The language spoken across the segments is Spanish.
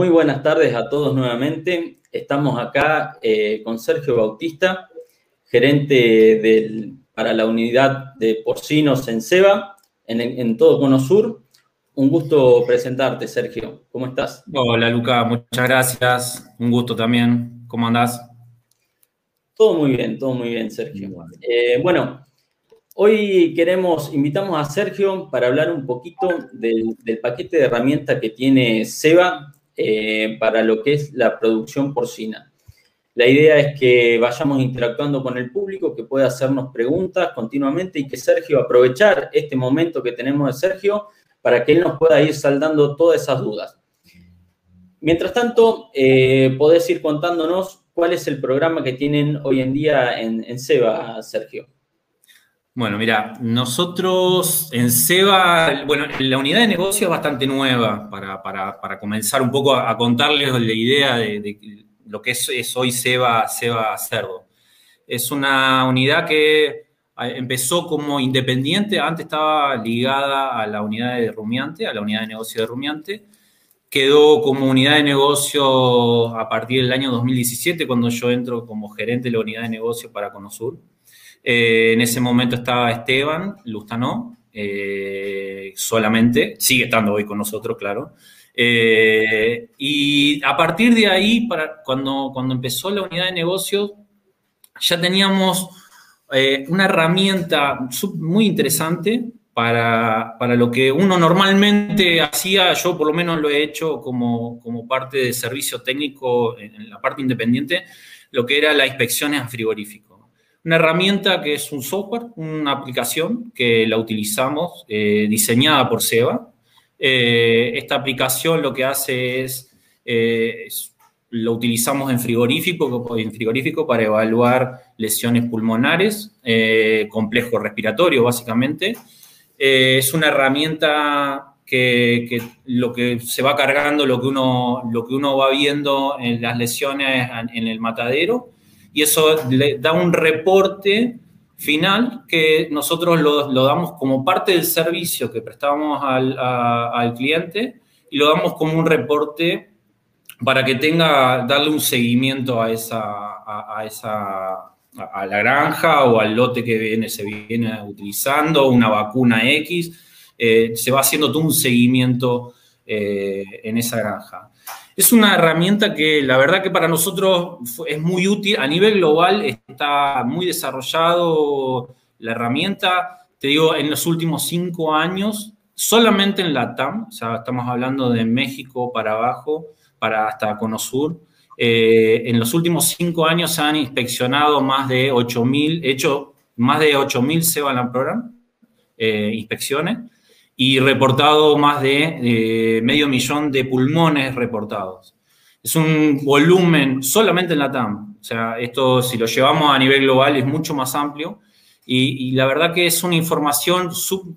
Muy buenas tardes a todos nuevamente. Estamos acá eh, con Sergio Bautista, gerente para la unidad de porcinos en SEBA, en, todo Cono Sur. Un gusto presentarte, Sergio. ¿Cómo estás? Hola, Luca. Muchas gracias. Un gusto también. ¿Cómo andás? Todo muy bien, todo muy bien, Sergio. bueno, eh, Hoy queremos, invitamos a Sergio para hablar un poquito del, paquete de herramientas que tiene SEBA eh, para lo que es la producción porcina. La idea es que vayamos interactuando con el público, que pueda hacernos preguntas continuamente y que Sergio aprovechar este momento que tenemos de Sergio para que él nos pueda ir saldando todas esas dudas. Mientras tanto, eh, podés ir contándonos cuál es el programa que tienen hoy en día en, en SEBA, Sergio. Bueno, mira, nosotros en SEBA, bueno, la unidad de negocio es bastante nueva para, comenzar un poco a, contarles la idea de, lo que es, hoy SEBA, SEBA Cerdo. Es una unidad que empezó como independiente, antes estaba ligada a la unidad de Rumiante, a la unidad de negocio de Rumiante. Quedó como unidad de negocio a partir del año 2017, cuando yo entro como gerente de la unidad de negocio para Conosur. Eh, en ese momento estaba Esteban Lustanó, eh, solamente, sigue estando hoy con nosotros, claro. Eh, y a partir de ahí, cuando, cuando empezó la unidad de negocios, ya teníamos una herramienta muy interesante para, para, lo que uno normalmente hacía, yo por lo menos lo he hecho como, como parte de servicio técnico en la parte independiente, lo que era la inspección a frigorífico. Una herramienta que es un software, una aplicación que la utilizamos, eh, diseñada por SEBA. Eh, esta aplicación lo que hace eh, es, lo utilizamos en frigorífico, en frigorífico para evaluar lesiones pulmonares, complejo respiratorio básicamente. es una herramienta que, lo que se va cargando, lo que, uno, lo que uno va viendo en las lesiones en el matadero, y eso le da un reporte final que nosotros lo, damos como parte del servicio que prestamos al, cliente y lo damos como un reporte para que tenga, darle un seguimiento a esa, a, esa, a la granja o al lote que viene, se viene utilizando, una vacuna X, eh, se va haciendo todo un seguimiento eh, en esa granja. Es una herramienta que la verdad que para nosotros es muy útil. A nivel global está muy desarrollado la herramienta. Te digo, en los últimos cinco años, solamente en la TAM, o sea, estamos hablando de México para abajo, para hasta Conosur, eh, en los últimos cinco años se han inspeccionado más de 8.000, hecho más de 8.000 Sebalan Program eh, inspecciones y reportado más de medio millón de pulmones reportados. Es un volumen solamente en la TAM. O sea, esto si lo llevamos a nivel global es mucho más amplio y, la verdad que es una información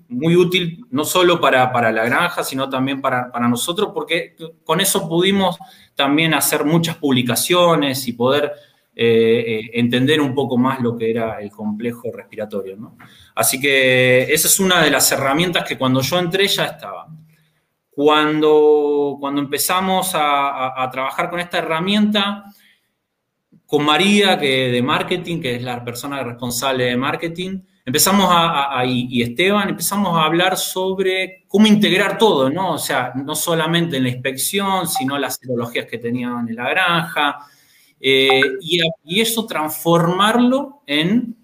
muy útil no solo para, para la granja, sino también para, para, nosotros, porque con eso pudimos también hacer muchas publicaciones y poder eh, eh, entender un poco más lo que era el complejo respiratorio. ¿no? Así que esa es una de las herramientas que cuando yo entré ya estaba. Cuando, cuando empezamos a, trabajar con esta herramienta, con María, que de marketing, que es la persona responsable de marketing, empezamos a, y Esteban, empezamos a hablar sobre cómo integrar todo, ¿no? O sea, no solamente en la inspección, sino las serologías que tenían en la granja, eh, y, eso transformarlo en,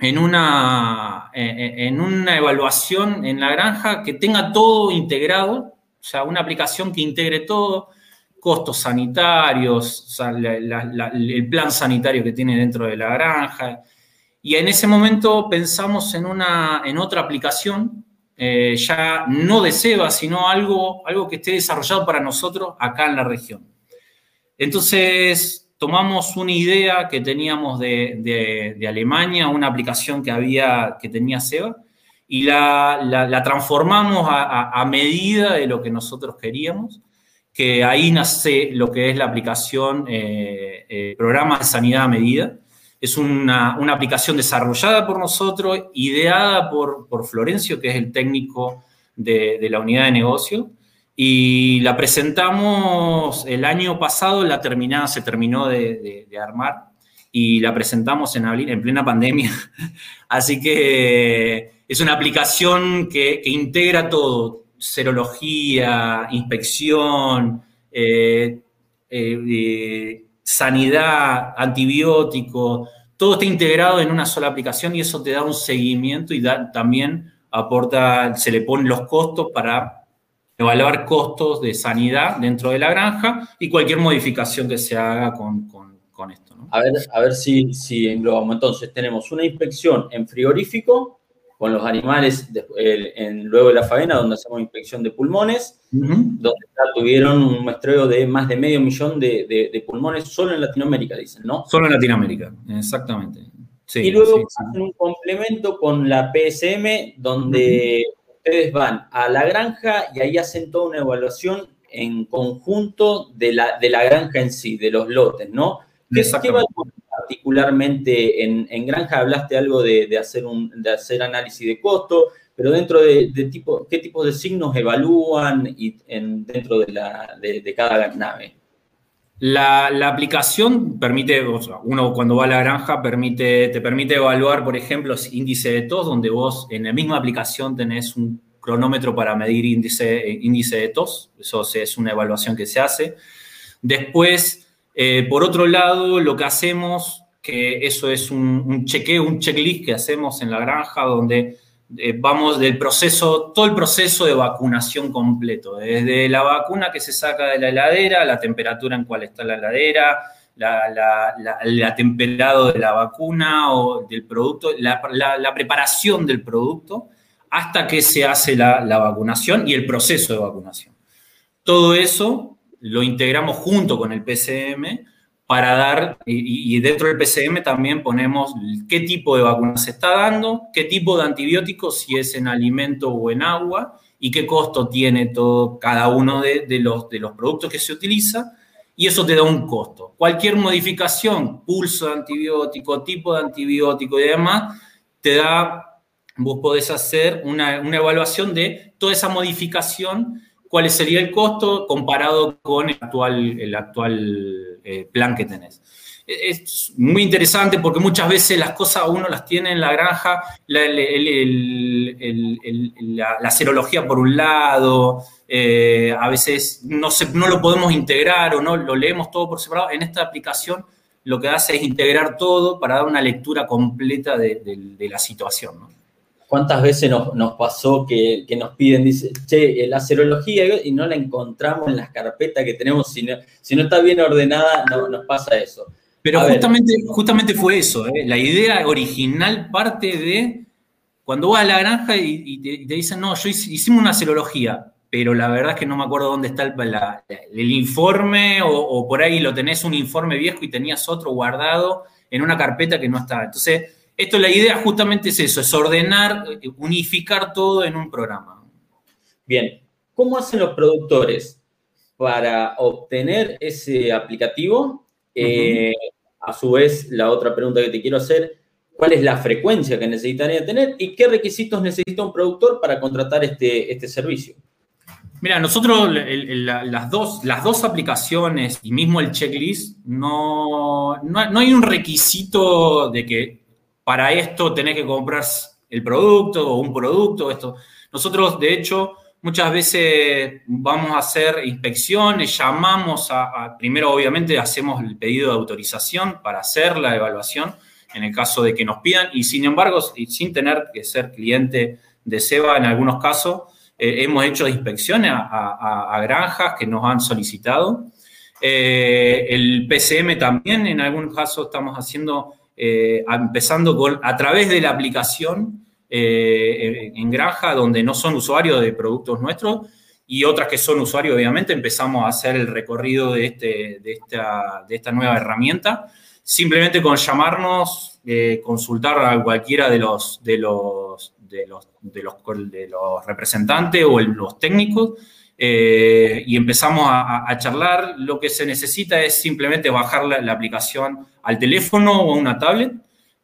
en, una, en una evaluación en la granja que tenga todo integrado, o sea, una aplicación que integre todo, costos sanitarios, el plan sanitario que tiene dentro de la granja. Y en ese momento pensamos en, una, en otra aplicación, eh, ya no de SEBA, sino algo, algo que esté desarrollado para nosotros acá en la región. Entonces, tomamos una idea que teníamos de, Alemania, una aplicación que, había, que tenía SEBA, y la, transformamos a, medida de lo que nosotros queríamos, que ahí nace lo que es la aplicación eh, eh, Programa de Sanidad a Medida. Es una, aplicación desarrollada por nosotros, ideada por, Florencio, que es el técnico de, de la unidad de negocio, Y la presentamos el año pasado, la terminada, se terminó de, armar y la presentamos en abril, en plena pandemia. Así que es una aplicación que, integra todo, serología, inspección, eh, eh, sanidad, antibióticos, todo está integrado en una sola aplicación y eso te da un seguimiento y también aporta, se le ponen los costos para evaluar costos de sanidad dentro de la granja y cualquier modificación que se haga con, esto. A ver, a ver si, si englobamos. Entonces, tenemos una inspección en frigorífico con los animales en, luego de la faena, donde hacemos inspección de pulmones, donde tuvieron un muestreo de más de medio millón de, pulmones solo en Latinoamérica, dicen, ¿no? Solo en Latinoamérica, exactamente. y luego hacen un complemento con la PSM, donde ustedes van a la granja y ahí hacen toda una evaluación en conjunto de la, de la granja en sí, de los lotes, ¿no? ¿Qué, ¿Qué, particularmente en, granja hablaste algo de, hacer un, de hacer análisis de costo, pero dentro de, tipo, ¿qué tipos de signos evalúan y en, dentro de, la, de, cada nave? La, aplicación permite, uno cuando va a la granja permite, te permite evaluar, por ejemplo, índice de tos, donde vos en la misma aplicación tenés un cronómetro para medir índice, índice de tos, eso es una evaluación que se hace. Después, eh, por otro lado, lo que hacemos, que eso es un, chequeo, un checklist que hacemos en la granja, donde eh, vamos del proceso, todo el proceso de vacunación completo, desde la vacuna que se saca de la heladera, la temperatura en cual está la heladera, la, temperado de la vacuna o del producto, la, preparación del producto, hasta que se hace la vacunación y el proceso de vacunación. Todo eso lo integramos junto con el PCM para dar, y, dentro del PCM también ponemos qué tipo de vacuna se está dando, qué tipo de antibióticos, si es en alimento o en agua, y qué costo tiene todo, cada uno de, los, de los productos que se utiliza, y eso te da un costo. Cualquier modificación, pulso de antibiótico, tipo de antibiótico y demás, te da, vos podés hacer una, una evaluación de toda esa modificación cuál sería el costo comparado con el actual, el actual eh, plan que tenés. E-, es muy interesante porque muchas veces las cosas uno las tiene en la granja, la, serología por un lado, eh, a veces no, no lo podemos integrar o no lo leemos todo por separado. En esta aplicación lo que hace es integrar todo para dar una lectura completa de, la situación. ¿Cuántas veces nos, pasó que, nos piden, dice, che, la serología y no la encontramos en las carpetas que tenemos, si no, si no está bien ordenada, no, nos pasa eso. Pero justamente, justamente fue eso, ¿eh? la idea original parte de cuando vas a la granja y, te, dicen, no, yo hicimos una serología, pero la verdad es que no me acuerdo dónde está el, informe o, o, por ahí lo tenés un informe viejo y tenías otro guardado en una carpeta que no está. Entonces, esto, la idea justamente es eso, es ordenar, unificar todo en un programa. Bien, ¿cómo hacen los productores para obtener ese aplicativo? Eh, a su vez, la otra pregunta que te quiero hacer, ¿cuál es la frecuencia que necesitaría tener y qué requisitos necesita un productor para contratar este, este servicio? Mira, nosotros las, dos, las dos aplicaciones y mismo el checklist, no, no, hay un requisito de que para esto tenés que comprar el producto o un producto. Esto. Nosotros, de hecho, muchas veces vamos a hacer inspecciones, llamamos a, primero obviamente hacemos el pedido de autorización para hacer la evaluación en el caso de que nos pidan y sin embargo, sin tener que ser cliente de SEBA en algunos casos, eh, hemos hecho inspecciones a, granjas que nos han solicitado. Eh, el PCM también en algunos casos estamos haciendo eh, empezando a través de la aplicación eh, en granja, donde no son usuarios de productos nuestros, y otras que son usuarios, obviamente, empezamos a hacer el recorrido de, este, de, esta, de esta nueva herramienta. Simplemente con llamarnos, eh, consultar a cualquiera de los, de los, de los, de los, de los representantes o los técnicos, eh, y empezamos a, charlar. Lo que se necesita es simplemente bajar la, aplicación al teléfono o a una tablet.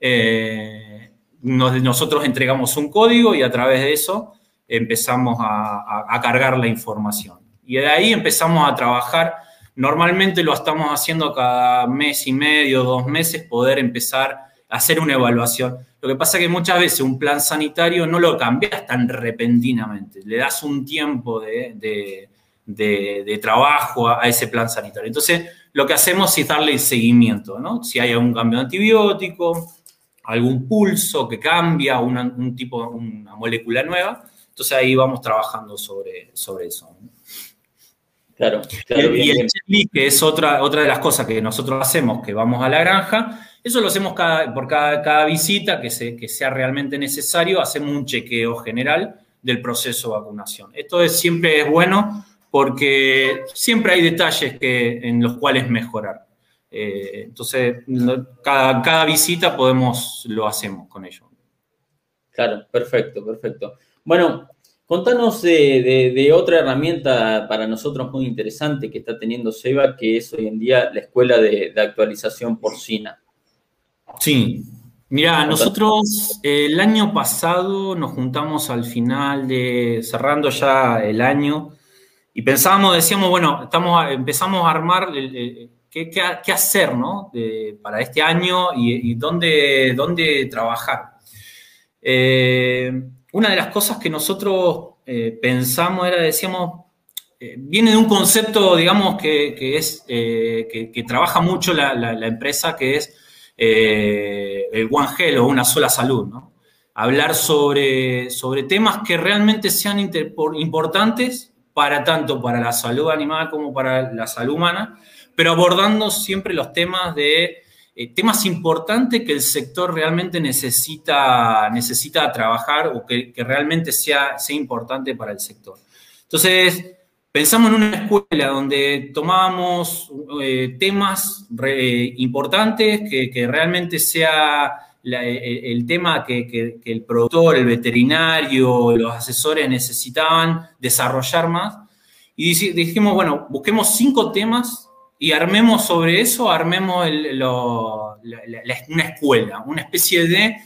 Eh, nosotros entregamos un código y a través de eso empezamos a, cargar la información. Y de ahí empezamos a trabajar. Normalmente lo estamos haciendo cada mes y medio, dos meses, poder empezar a hacer una evaluación. Lo que pasa es que muchas veces un plan sanitario no lo cambias tan repentinamente, le das un tiempo de, trabajo a, ese plan sanitario. Entonces, lo que hacemos es darle seguimiento, ¿no? Si hay algún cambio de antibiótico, algún pulso que cambia, un tipo, una molécula nueva, entonces ahí vamos trabajando sobre, sobre eso. Claro, y, el checklist, que es otra, otra de las cosas que nosotros hacemos, que vamos a la granja, eso lo hacemos por cada, visita que, sea realmente necesario, hacemos un chequeo general del proceso de vacunación. Esto es, siempre es bueno porque siempre hay detalles que, en los cuales mejorar. Eh, entonces, cada, cada, visita podemos, lo hacemos con ellos. Claro, perfecto, perfecto. Bueno, contanos de, otra herramienta para nosotros muy interesante que está teniendo SEBA, que es hoy en día la Escuela de, Actualización Porcina. Sí, Mira, nosotros el año pasado nos juntamos al final de, cerrando ya el año, y pensábamos, decíamos, bueno, estamos, empezamos a armar qué, hacer ¿no? para este año y, dónde, dónde trabajar. Eh, una de las cosas que nosotros eh, pensamos era, decíamos, eh, viene de un concepto, digamos, que, es, que, trabaja mucho la, empresa, que es el One Health o una sola salud, ¿no? Hablar sobre, sobre temas que realmente sean importantes para tanto para la salud animal como para la salud humana, pero abordando siempre los temas de eh, temas importantes que el sector realmente necesita, necesita trabajar o que, realmente sea, sea importante para el sector. Entonces, pensamos en una escuela donde tomábamos eh, temas importantes, que, realmente sea el, tema que, el productor, el veterinario, los asesores necesitaban desarrollar más. Y dijimos, bueno, busquemos cinco temas y armemos sobre eso, armemos una escuela, una especie de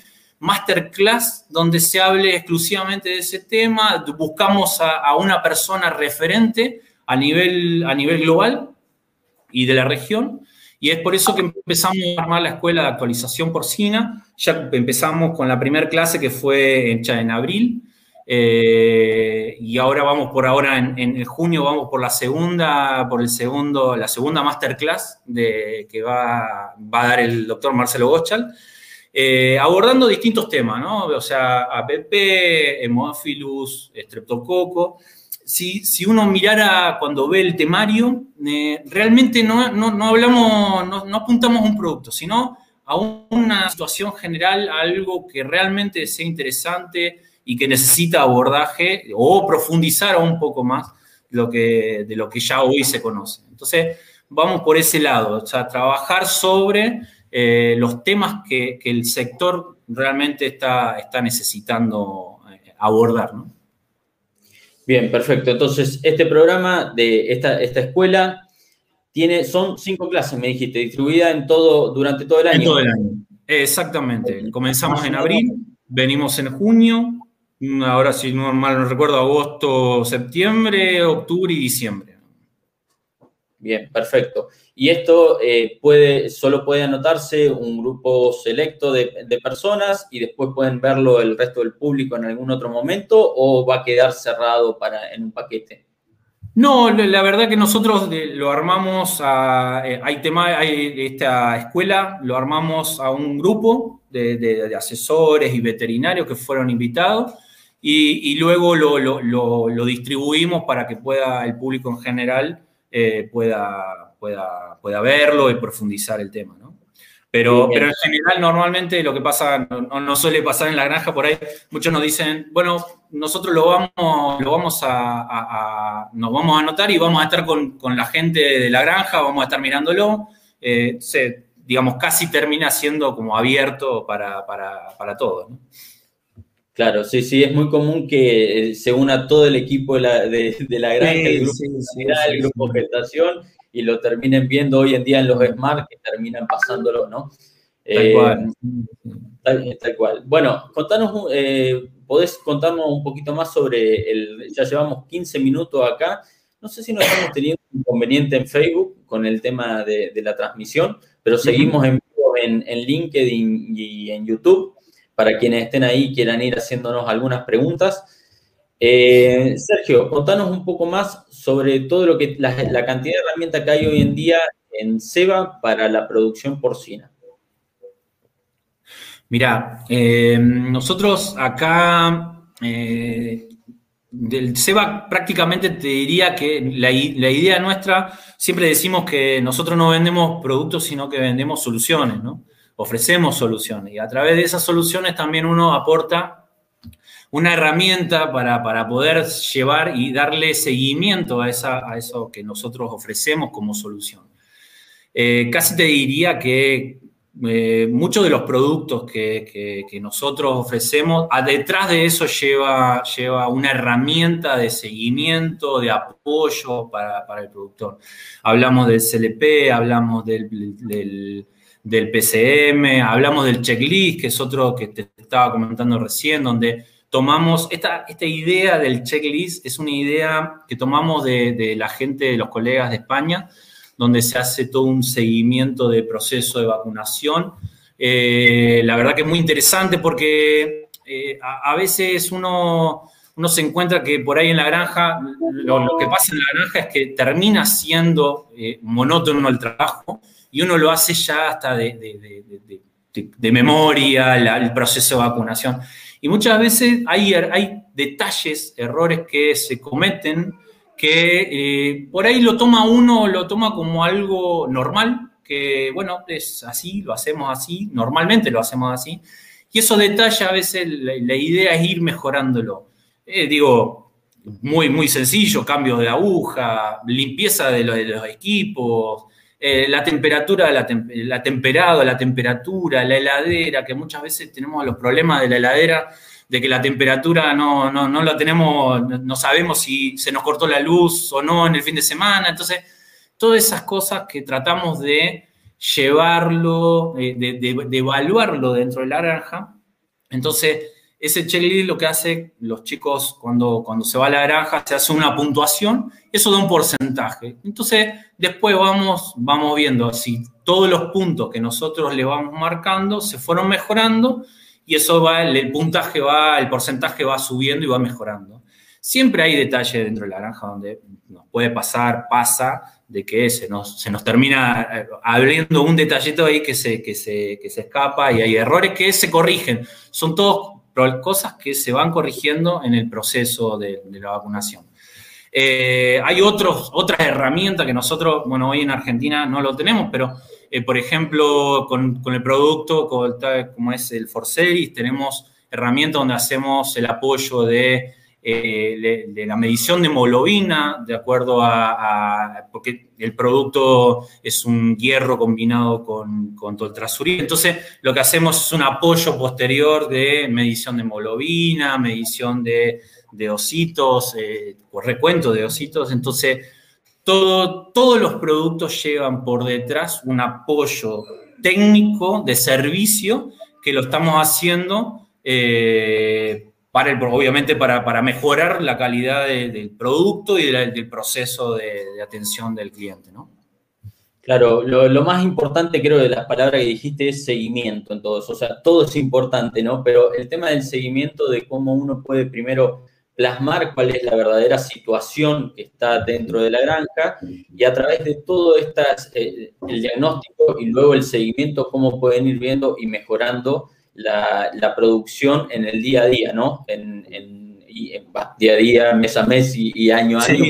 masterclass donde se hable exclusivamente de ese tema, buscamos a, una persona referente a nivel, a nivel global y de la región, y es por eso que empezamos a armar la escuela de actualización porcina. Ya empezamos con la primera clase que fue hecha en abril. Eh, y ahora vamos por ahora, en, junio vamos por la segunda, por el segundo, la segunda masterclass de, que va, va a dar el doctor Marcelo Gochal, eh, abordando distintos temas, ¿no? O sea, APP, Hemophilus, Streptococo si, uno mirara cuando ve el temario, eh, realmente no, hablamos, no, apuntamos a un producto, sino a una situación general, algo que realmente sea interesante y que necesita abordaje o profundizar un poco más lo que, de lo que ya hoy se conoce. Entonces, vamos por ese lado, o sea, trabajar sobre eh, los temas que, el sector realmente está, está necesitando eh, abordar, ¿no? Bien, perfecto. Entonces, este programa de esta, esta escuela tiene, son cinco clases, me dijiste, distribuida en todo, durante todo el año. En todo el año. Exactamente. Comenzamos en abril, venimos en junio, ahora si no mal no recuerdo, agosto, septiembre, octubre y diciembre. Bien, perfecto. Y esto eh, puede, solo puede anotarse un grupo selecto de, personas y después pueden verlo el resto del público en algún otro momento o va a quedar cerrado para, en un paquete. No, la verdad que nosotros lo armamos a, eh, hay tema, hay esta escuela, lo armamos a un grupo de, asesores y veterinarios que fueron invitados y, luego lo, lo, distribuimos para que pueda el público en general eh, pueda, pueda, pueda verlo y profundizar el tema, ¿no? Pero, pero en general, normalmente lo que pasa, no, suele pasar en la granja, por ahí muchos nos dicen, bueno, nosotros lo vamos, lo vamos a, nos vamos a anotar y vamos a estar con, la gente de la granja, vamos a estar mirándolo. Eh, digamos, casi termina siendo como abierto para, para, para todos. ¿no? Claro, sí, sí, es muy común que eh, se una todo el equipo de la, de, la granja, el grupo el grupo gestación, y lo terminen viendo hoy en día en los Smart, que terminan pasándolo, ¿no? Tal eh, cual. Tal, cual. Bueno, contanos, eh, podés contarnos un poquito más sobre el, ya llevamos 15 minutos acá, No sé si no estamos teniendo un inconveniente en Facebook con el tema de, la transmisión, pero seguimos en, en, en LinkedIn y en YouTube para quienes estén ahí quieran ir haciéndonos algunas preguntas. Eh, Sergio, contanos un poco más sobre todo lo que la, cantidad de herramientas que hay hoy en día en SEBA para la producción porcina. Mira, eh, nosotros acá eh, del SEBA prácticamente te diría que la, idea nuestra, siempre decimos que nosotros no vendemos productos, sino que vendemos soluciones, ¿no? Ofrecemos soluciones y a través de esas soluciones también uno aporta una herramienta para, poder llevar y darle seguimiento a, esa, a, eso que nosotros ofrecemos como solución. Eh, casi te diría que eh, muchos de los productos que, nosotros ofrecemos, detrás de eso lleva, lleva una herramienta de seguimiento, de apoyo para, el productor. Hablamos del CLP, hablamos del, del PCM, hablamos del checklist, que es otro que te estaba comentando recién, donde tomamos, esta, esta idea del checklist es una idea que tomamos de, la gente, de los colegas de España, donde se hace todo un seguimiento de proceso de vacunación. Eh, la verdad que es muy interesante porque eh, a, veces uno, uno se encuentra que por ahí en la granja, lo, que pasa en la granja es que termina siendo eh, monótono el trabajo y uno lo hace ya hasta de, de memoria, el proceso de vacunación. Y muchas veces hay, er, hay detalles, errores que se cometen que eh, por ahí lo toma uno, lo toma como algo normal, que bueno, es así, lo hacemos así, normalmente lo hacemos así. Y esos detalles a veces la, idea es ir mejorándolo. Eh, digo, muy, muy sencillo, cambio de aguja, limpieza de, de los equipos, eh, la temperatura, la, la temperado, la temperatura, la heladera, que muchas veces tenemos los problemas de la heladera, de que la temperatura no, no, no la tenemos, no sabemos si se nos cortó la luz o no en el fin de semana. Entonces, todas esas cosas que tratamos de llevarlo, eh, de, de evaluarlo dentro de la granja. Entonces, ese checklist lo que hace los chicos cuando, cuando se va a la granja, se hace una puntuación, eso da un porcentaje. Entonces, después vamos, vamos viendo si todos los puntos que nosotros le vamos marcando se fueron mejorando y eso va, el puntaje va, el porcentaje va subiendo y va mejorando. Siempre hay detalles dentro de la granja donde nos puede pasar, pasa, de que se nos, se nos termina eh, abriendo un detallito ahí que se, que, se, que se escapa y hay errores que se corrigen. Son todos cosas que se van corrigiendo en el proceso de, la vacunación. Eh, hay otros, otras herramientas que nosotros, bueno, hoy en Argentina no lo tenemos, pero eh, por ejemplo, con, el producto como es el Forceris, tenemos herramientas donde hacemos el apoyo de eh, de, la medición de hemoglobina, de acuerdo a, porque el producto es un hierro combinado con, con. Entonces, lo que hacemos es un apoyo posterior de medición de hemoglobina, medición de, de ositos, eh, recuento de ositos. Entonces, todo, todos los productos llevan por detrás un apoyo técnico de servicio que lo estamos haciendo eh, para obviamente para, mejorar la calidad del producto y del proceso de, atención del cliente, ¿no? Claro, lo, más importante creo de las palabras que dijiste es seguimiento en todo eso. O sea, todo es importante, ¿no? Pero el tema del seguimiento de cómo uno puede primero plasmar cuál es la verdadera situación que está dentro de la granja y a través de todo estas, eh, el diagnóstico y luego el seguimiento, cómo pueden ir viendo y mejorando la, producción en el día a día, ¿no? En, día a día, mes a mes y, año a año.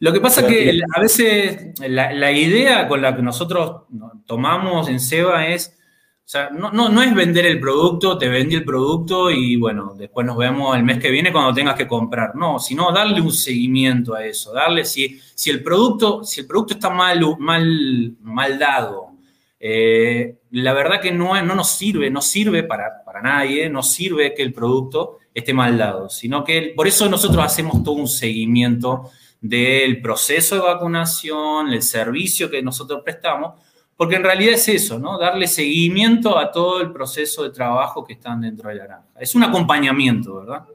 Lo, que pasa es que a veces la, idea con la que nosotros tomamos en SEBA es, o sea, no, no, es vender el producto, te vendí el producto y bueno, después nos vemos el mes que viene cuando tengas que comprar. No, sino darle un seguimiento a eso, darle si, si el producto, si el producto está mal, mal, mal dado, eh, la verdad que no, no nos sirve, no sirve para, para nadie, no sirve que el producto esté mal dado, sino que por eso nosotros hacemos todo un seguimiento del proceso de vacunación, el servicio que nosotros prestamos, porque en realidad es eso, ¿no? Darle seguimiento a todo el proceso de trabajo que están dentro de la granja. Es un acompañamiento, ¿verdad?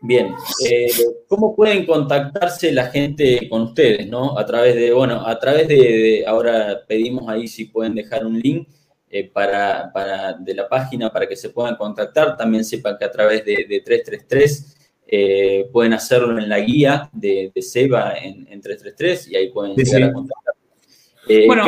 Bien, eh, ¿cómo pueden contactarse la gente con ustedes, no? A través de, bueno, a través de, ahora pedimos ahí si pueden dejar un link eh, para, de la página para que se puedan contactar. También sepan que a través de, 333 eh, pueden hacerlo en la guía de, SEBA en, 333 y ahí pueden llegar a contactar. bueno,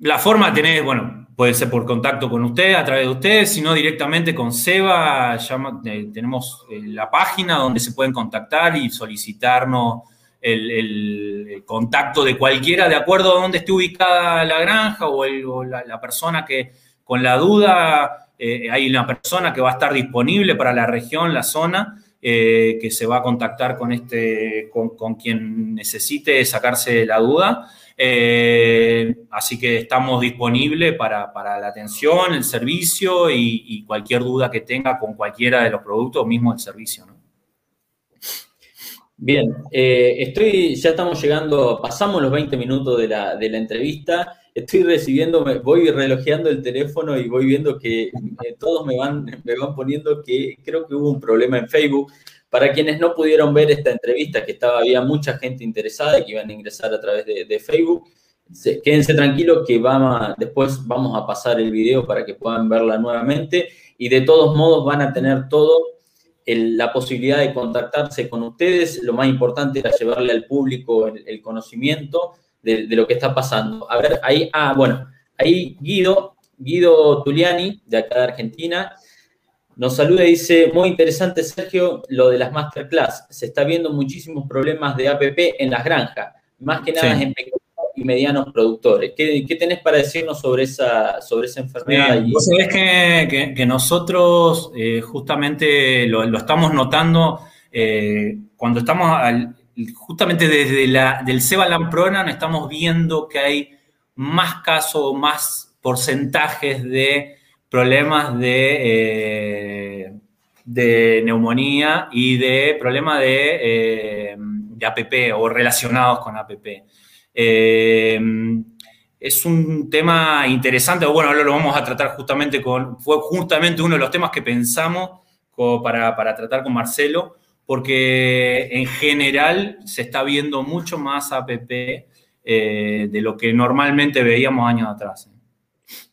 la forma tenés, bueno, puede ser por contacto con usted, a través de usted, sino directamente con Seba. Eh, tenemos eh, la página donde se pueden contactar y solicitarnos el, contacto de cualquiera de acuerdo a dónde esté ubicada la granja o, la, persona que con la duda, eh, hay una persona que va a estar disponible para la región, la zona. que se va a contactar con, este, con, con quien necesite sacarse la duda eh, así que estamos disponibles para, la atención, el servicio y, cualquier duda que tenga con cualquiera de los productos, mismo el servicio. Bien, eh, estoy, ya estamos llegando, pasamos los 20 minutos de la, entrevista. Estoy recibiendo, voy relojeando el teléfono y voy viendo que eh, todos me van, me van poniendo que creo que hubo un problema en Facebook. Para quienes no pudieron ver esta entrevista, que estaba, había mucha gente interesada y que iban a ingresar a través de, Facebook, quédense tranquilos que vamos después vamos a pasar el video para que puedan verla nuevamente y de todos modos van a tener todo la posibilidad de contactarse con ustedes. Lo más importante era llevarle al público el, conocimiento de, de, lo que está pasando. A ver, ahí, ah, bueno, ahí Guido, Guido Tuliani, de acá de Argentina, nos saluda y dice, muy interesante Sergio, lo de las masterclass. Se está viendo muchísimos problemas de APP en las granjas, más que nada en pequeños y medianos productores. ¿Qué, tenés para decirnos sobre esa, sobre esa enfermedad? Vos sabés que, nosotros eh, justamente lo, estamos notando eh, cuando estamos justamente desde la, del Ceba Lampronan estamos viendo que hay más casos, más porcentajes de problemas de, eh, de neumonía y de problemas de, eh, de, APP o relacionados con APP. Eh, es un tema interesante, bueno, ahora lo vamos a tratar justamente con, fue justamente uno de los temas que pensamos para, para tratar con Marcelo, porque en general se está viendo mucho más APP de lo que normalmente veíamos años atrás.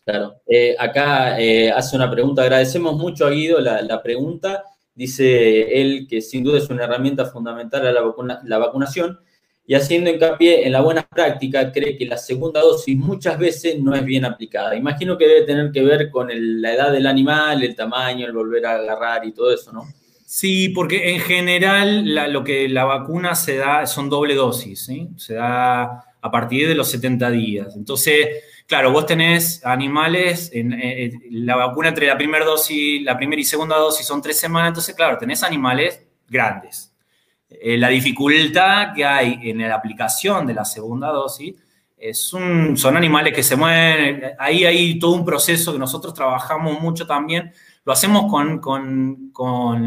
Claro. Eh, acá eh, hace una pregunta. Agradecemos mucho a Guido la, pregunta. Dice él que sin duda es una herramienta fundamental a la, vacunación y haciendo hincapié en la buena práctica, cree que la segunda dosis muchas veces no es bien aplicada. Imagino que debe tener que ver con la edad del animal, el tamaño, el volver a agarrar y todo eso, ¿no? Sí, porque en general lo que la vacuna se da son doble dosis. Se da a partir de los 70 días. Entonces, Claro, vos tenés animales, en, eh, la vacuna entre la primera dosis, la primera y segunda dosis son tres semanas, entonces, claro, tenés animales grandes. Eh, la dificultad que hay en la aplicación de la segunda dosis es un, son animales que se mueven, ahí hay todo un proceso que nosotros trabajamos mucho también, lo hacemos con, con,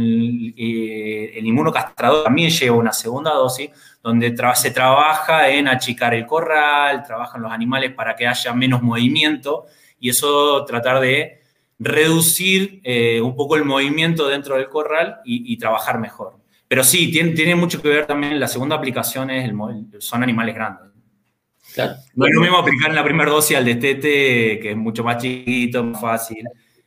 eh, el inmunocastrador, también lleva una segunda dosis, donde se trabaja en achicar el corral, trabajan los animales para que haya menos movimiento y eso tratar de reducir eh, un poco el movimiento dentro del corral y, trabajar mejor. Pero sí, tiene, tiene, mucho que ver también, la segunda aplicación es el, son animales grandes. No es lo mismo aplicar en la primera dosis al destete, que es mucho más chiquito, más fácil.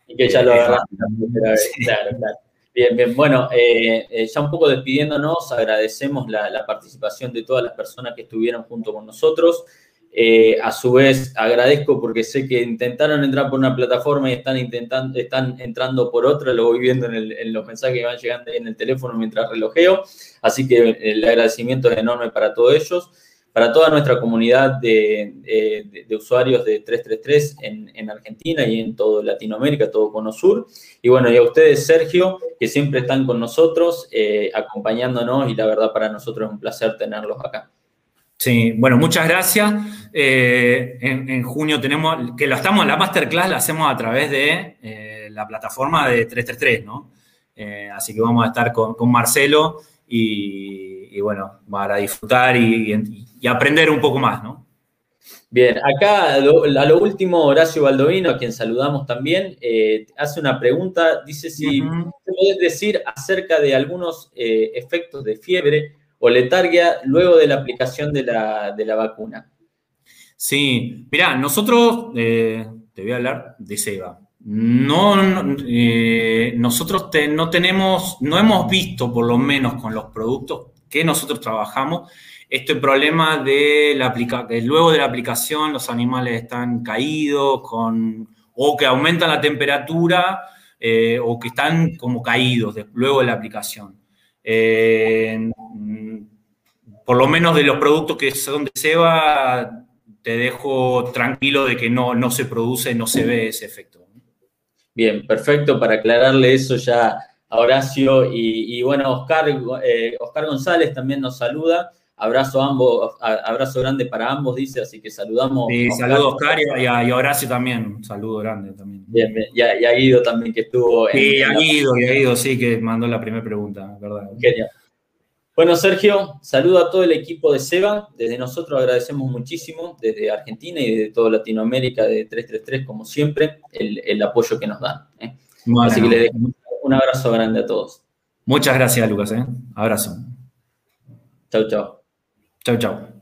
Y que ya lo agarraste la primera vez. Claro, claro. Bien, bien. Bueno, eh, eh, ya un poco despidiéndonos, agradecemos la, participación de todas las personas que estuvieron junto con nosotros. Eh, a su vez, agradezco porque sé que intentaron entrar por una plataforma y están, intentando, están entrando por otra, lo voy viendo en, en los mensajes que van llegando en el teléfono mientras relojeo. Así que el agradecimiento es enorme para todos ellos para toda nuestra comunidad de, usuarios de 333 en, Argentina y en toda Latinoamérica, todo Cono Sur. Y bueno, y a ustedes, Sergio, que siempre están con nosotros, eh, acompañándonos y la verdad para nosotros es un placer tenerlos acá. Sí, bueno, muchas gracias. Eh, en, junio tenemos, que lo estamos, la masterclass la hacemos a través de eh, la plataforma de 333, ¿no? así que vamos a estar con Marcelo y y bueno, para disfrutar y, aprender un poco más, ¿no? Bien, acá a lo, último, Horacio Baldovino, a quien saludamos también, eh, hace una pregunta. Dice si puedes decir acerca de algunos eh, efectos de fiebre o letargia luego de la aplicación de la, vacuna. Sí, mirá, nosotros, eh, te voy a hablar de SEBA. No, nosotros no tenemos, no hemos visto por lo menos con los productos que nosotros trabajamos, este problema de que luego de la aplicación los animales están caídos con, o que aumentan la temperatura eh, o que están como caídos luego de la aplicación. Eh, por lo menos de los productos que son de Seba, te dejo tranquilo de que no, no se produce, no se ve ese efecto. Bien, perfecto. Para aclararle eso ya a Horacio y, bueno, Oscar, eh, Oscar González también nos saluda. Abrazo ambos, abrazo grande para ambos, dice, así que saludamos. Sí, saludos Oscar y a, Horacio también, un saludo grande también. Bien, bien. Y, a, Guido también que estuvo. Sí, a Guido, y a Guido sí que mandó la primera pregunta, ¿verdad? Genial. Bueno, Sergio, saludo a todo el equipo de SEBA. Desde nosotros agradecemos muchísimo, desde Argentina y desde toda Latinoamérica, de 333, como siempre, el, apoyo que nos dan. ¿eh? Así que les dejo un abrazo grande a todos. Muchas gracias, Lucas. ¿eh? Abrazo. Chau, chau. Chau, chau.